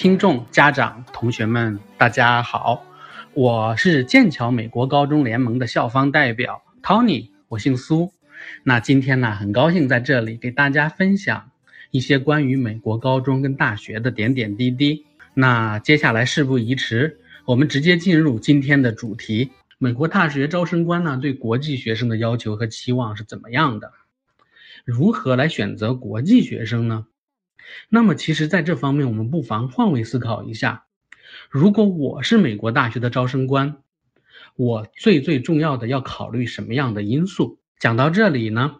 听众、家长、同学们，大家好，我是剑桥美国高中联盟的校方代表 Tony，我姓苏。那今天呢，很高兴在这里给大家分享一些关于美国高中跟大学的点点滴滴。那接下来事不宜迟，我们直接进入今天的主题：美国大学招生官呢对国际学生的要求和期望是怎么样的？如何来选择国际学生呢？那么，其实，在这方面，我们不妨换位思考一下：如果我是美国大学的招生官，我最最重要的要考虑什么样的因素？讲到这里呢，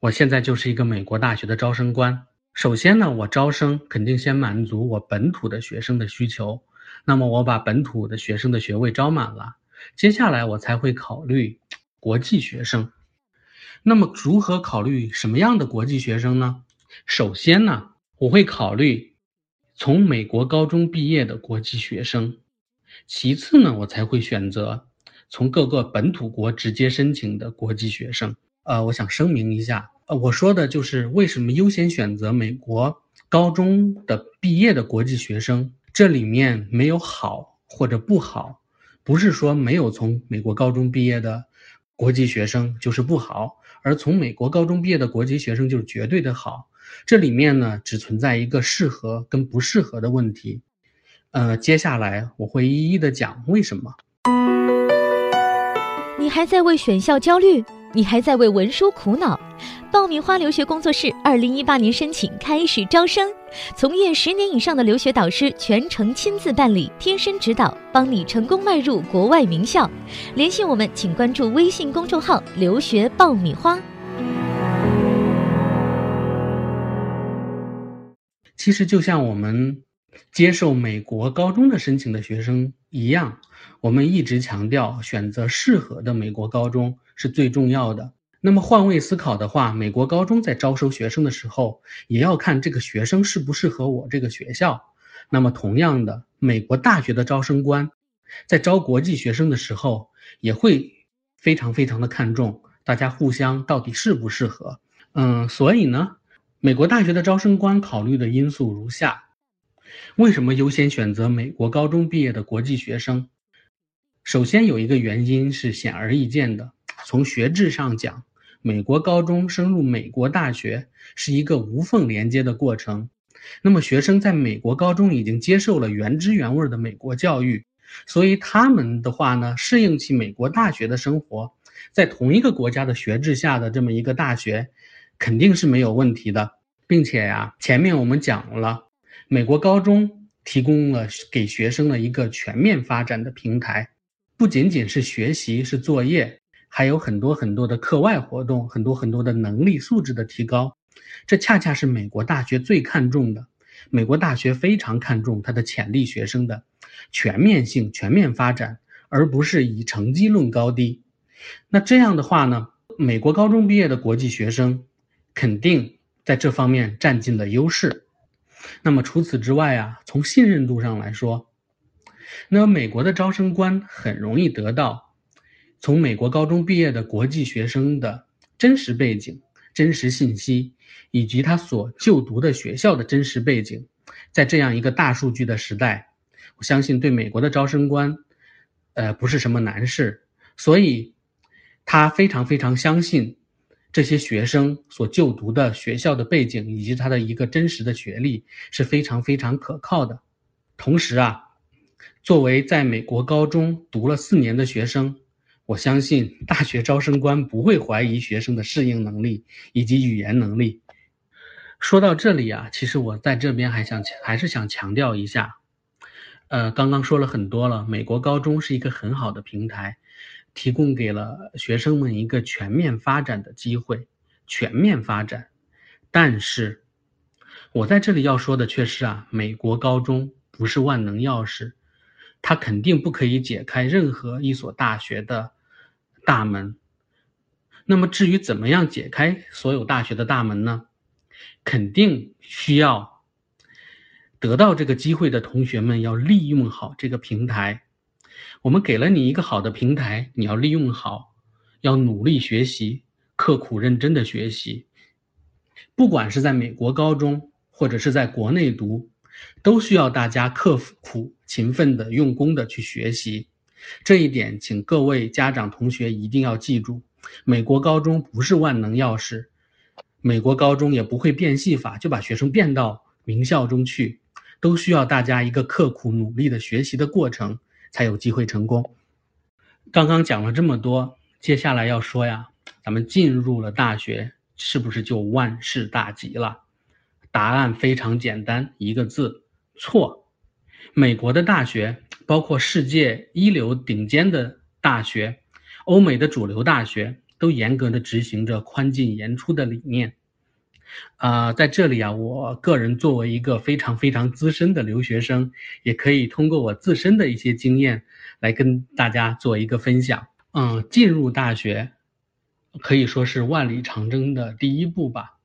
我现在就是一个美国大学的招生官。首先呢，我招生肯定先满足我本土的学生的需求。那么，我把本土的学生的学位招满了，接下来我才会考虑国际学生。那么，如何考虑什么样的国际学生呢？首先呢，我会考虑从美国高中毕业的国际学生，其次呢，我才会选择从各个本土国直接申请的国际学生。呃，我想声明一下，呃，我说的就是为什么优先选择美国高中的毕业的国际学生，这里面没有好或者不好，不是说没有从美国高中毕业的国际学生就是不好，而从美国高中毕业的国际学生就是绝对的好。这里面呢，只存在一个适合跟不适合的问题，呃，接下来我会一一的讲为什么。你还在为选校焦虑？你还在为文书苦恼？爆米花留学工作室二零一八年申请开始招生，从业十年以上的留学导师全程亲自办理，贴身指导，帮你成功迈入国外名校。联系我们，请关注微信公众号“留学爆米花”。其实就像我们接受美国高中的申请的学生一样，我们一直强调选择适合的美国高中是最重要的。那么换位思考的话，美国高中在招收学生的时候，也要看这个学生适不适合我这个学校。那么同样的，美国大学的招生官在招国际学生的时候，也会非常非常的看重大家互相到底适不适合。嗯，所以呢。美国大学的招生官考虑的因素如下：为什么优先选择美国高中毕业的国际学生？首先有一个原因是显而易见的，从学制上讲，美国高中升入美国大学是一个无缝连接的过程。那么学生在美国高中已经接受了原汁原味的美国教育，所以他们的话呢，适应起美国大学的生活，在同一个国家的学制下的这么一个大学。肯定是没有问题的，并且呀，前面我们讲了，美国高中提供了给学生的一个全面发展的平台，不仅仅是学习是作业，还有很多很多的课外活动，很多很多的能力素质的提高，这恰恰是美国大学最看重的。美国大学非常看重它的潜力学生的全面性、全面发展，而不是以成绩论高低。那这样的话呢，美国高中毕业的国际学生。肯定在这方面占尽了优势。那么除此之外啊，从信任度上来说，那美国的招生官很容易得到从美国高中毕业的国际学生的真实背景、真实信息，以及他所就读的学校的真实背景。在这样一个大数据的时代，我相信对美国的招生官，呃，不是什么难事。所以，他非常非常相信。这些学生所就读的学校的背景以及他的一个真实的学历是非常非常可靠的。同时啊，作为在美国高中读了四年的学生，我相信大学招生官不会怀疑学生的适应能力以及语言能力。说到这里啊，其实我在这边还想还是想强调一下，呃，刚刚说了很多了，美国高中是一个很好的平台。提供给了学生们一个全面发展的机会，全面发展。但是，我在这里要说的却是啊，美国高中不是万能钥匙，它肯定不可以解开任何一所大学的大门。那么，至于怎么样解开所有大学的大门呢？肯定需要得到这个机会的同学们要利用好这个平台。我们给了你一个好的平台，你要利用好，要努力学习，刻苦认真的学习。不管是在美国高中，或者是在国内读，都需要大家刻苦、勤奋的、用功的去学习。这一点，请各位家长同学一定要记住。美国高中不是万能钥匙，美国高中也不会变戏法就把学生变到名校中去，都需要大家一个刻苦努力的学习的过程，才有机会成功。刚刚讲了这么多，接下来要说呀，咱们进入了大学，是不是就万事大吉了？答案非常简单，一个字：错。美国的大学，包括世界一流顶尖的大学，欧美的主流大学，都严格的执行着宽进严出的理念。啊，在这里啊，我个人作为一个非常非常资深的留学生，也可以通过我自身的一些经验来跟大家做一个分享。嗯，进入大学可以说是万里长征的第一步吧，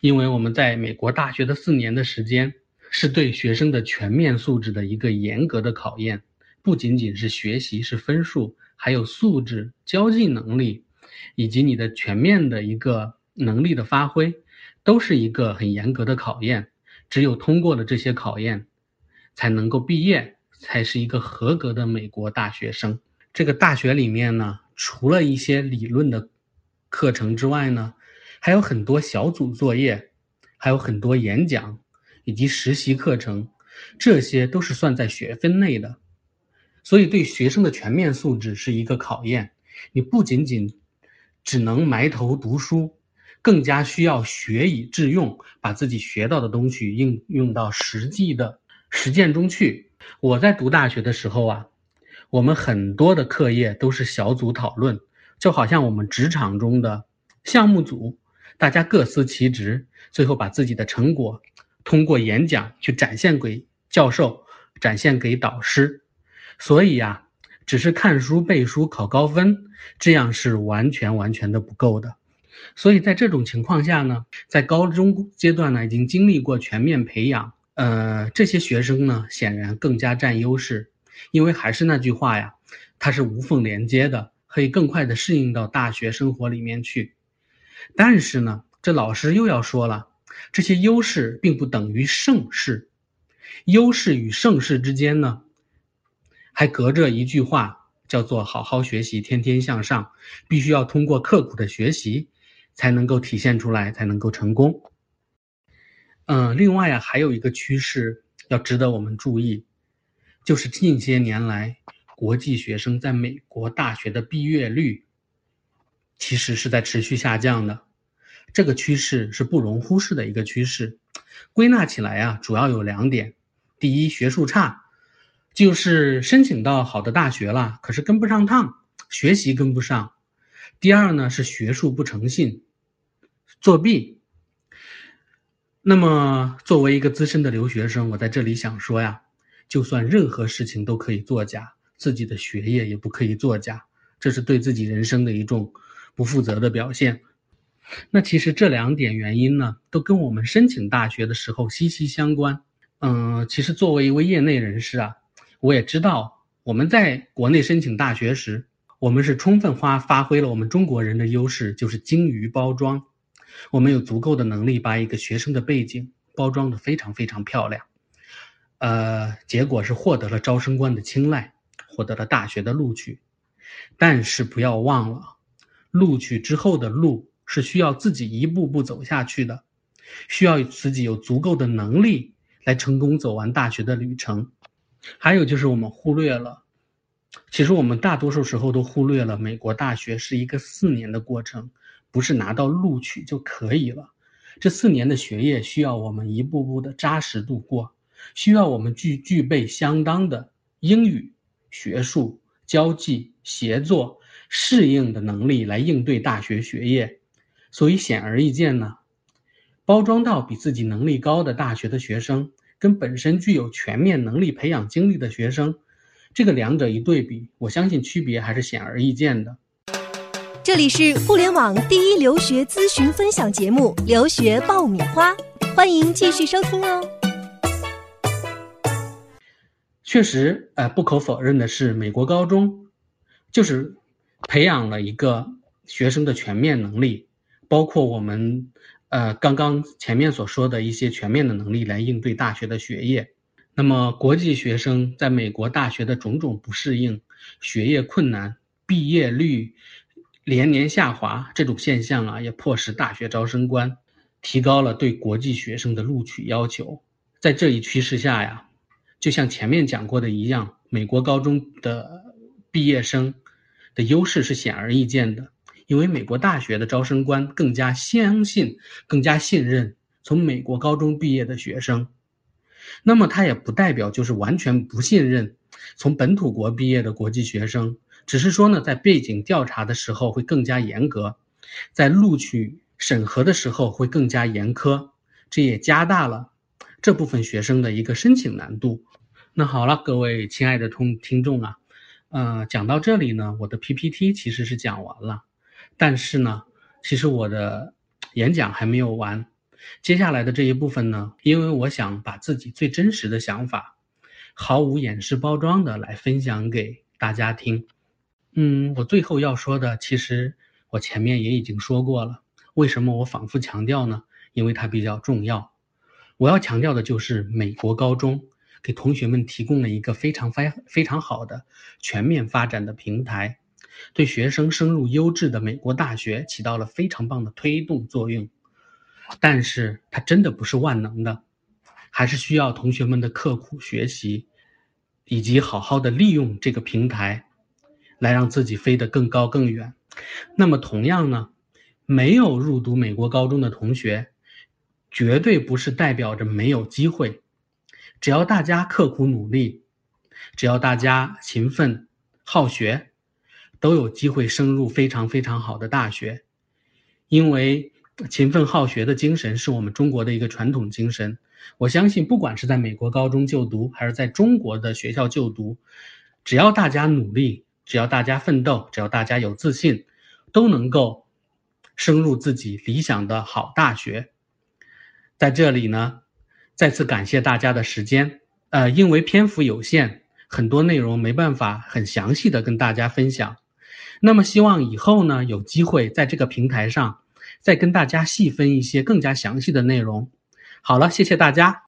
因为我们在美国大学的四年的时间，是对学生的全面素质的一个严格的考验，不仅仅是学习是分数，还有素质、交际能力，以及你的全面的一个能力的发挥。都是一个很严格的考验，只有通过了这些考验，才能够毕业，才是一个合格的美国大学生。这个大学里面呢，除了一些理论的课程之外呢，还有很多小组作业，还有很多演讲以及实习课程，这些都是算在学分内的。所以对学生的全面素质是一个考验。你不仅仅只能埋头读书。更加需要学以致用，把自己学到的东西应用到实际的实践中去。我在读大学的时候啊，我们很多的课业都是小组讨论，就好像我们职场中的项目组，大家各司其职，最后把自己的成果通过演讲去展现给教授，展现给导师。所以呀，只是看书背书考高分，这样是完全完全的不够的。所以在这种情况下呢，在高中阶段呢，已经经历过全面培养，呃，这些学生呢，显然更加占优势，因为还是那句话呀，它是无缝连接的，可以更快的适应到大学生活里面去。但是呢，这老师又要说了，这些优势并不等于盛世，优势与盛世之间呢，还隔着一句话，叫做好好学习，天天向上，必须要通过刻苦的学习。才能够体现出来，才能够成功。嗯，另外啊，还有一个趋势要值得我们注意，就是近些年来国际学生在美国大学的毕业率，其实是在持续下降的。这个趋势是不容忽视的一个趋势。归纳起来啊，主要有两点：第一，学术差，就是申请到好的大学了，可是跟不上趟，学习跟不上；第二呢，是学术不诚信。作弊。那么，作为一个资深的留学生，我在这里想说呀，就算任何事情都可以作假，自己的学业也不可以作假，这是对自己人生的一种不负责的表现。那其实这两点原因呢，都跟我们申请大学的时候息息相关。嗯，其实作为一位业内人士啊，我也知道，我们在国内申请大学时，我们是充分发发挥了我们中国人的优势，就是精于包装。我们有足够的能力把一个学生的背景包装的非常非常漂亮，呃，结果是获得了招生官的青睐，获得了大学的录取。但是不要忘了，录取之后的路是需要自己一步步走下去的，需要自己有足够的能力来成功走完大学的旅程。还有就是我们忽略了，其实我们大多数时候都忽略了，美国大学是一个四年的过程。不是拿到录取就可以了，这四年的学业需要我们一步步的扎实度过，需要我们具具备相当的英语、学术、交际、协作、适应的能力来应对大学学业。所以显而易见呢，包装到比自己能力高的大学的学生，跟本身具有全面能力培养经历的学生，这个两者一对比，我相信区别还是显而易见的。这里是互联网第一留学咨询分享节目《留学爆米花》，欢迎继续收听哦。确实，呃，不可否认的是，美国高中就是培养了一个学生的全面能力，包括我们呃，刚刚前面所说的一些全面的能力来应对大学的学业。那么，国际学生在美国大学的种种不适应、学业困难、毕业率连年下滑这种现象啊，也迫使大学招生官提高了对国际学生的录取要求。在这一趋势下呀，就像前面讲过的一样，美国高中的毕业生的优势是显而易见的，因为美国大学的招生官更加相信、更加信任从美国高中毕业的学生。那么，他也不代表就是完全不信任从本土国毕业的国际学生，只是说呢，在背景调查的时候会更加严格，在录取审核的时候会更加严苛，这也加大了这部分学生的一个申请难度。那好了，各位亲爱的同听众啊，呃，讲到这里呢，我的 PPT 其实是讲完了，但是呢，其实我的演讲还没有完。接下来的这一部分呢，因为我想把自己最真实的想法，毫无掩饰包装的来分享给大家听。嗯，我最后要说的，其实我前面也已经说过了。为什么我反复强调呢？因为它比较重要。我要强调的就是美国高中给同学们提供了一个非常非非常好的全面发展的平台，对学生升入优质的美国大学起到了非常棒的推动作用。但是它真的不是万能的，还是需要同学们的刻苦学习，以及好好的利用这个平台，来让自己飞得更高更远。那么同样呢，没有入读美国高中的同学，绝对不是代表着没有机会。只要大家刻苦努力，只要大家勤奋好学，都有机会升入非常非常好的大学，因为。勤奋好学的精神是我们中国的一个传统精神。我相信，不管是在美国高中就读，还是在中国的学校就读，只要大家努力，只要大家奋斗，只要大家有自信，都能够升入自己理想的好大学。在这里呢，再次感谢大家的时间。呃，因为篇幅有限，很多内容没办法很详细的跟大家分享。那么，希望以后呢，有机会在这个平台上。再跟大家细分一些更加详细的内容。好了，谢谢大家。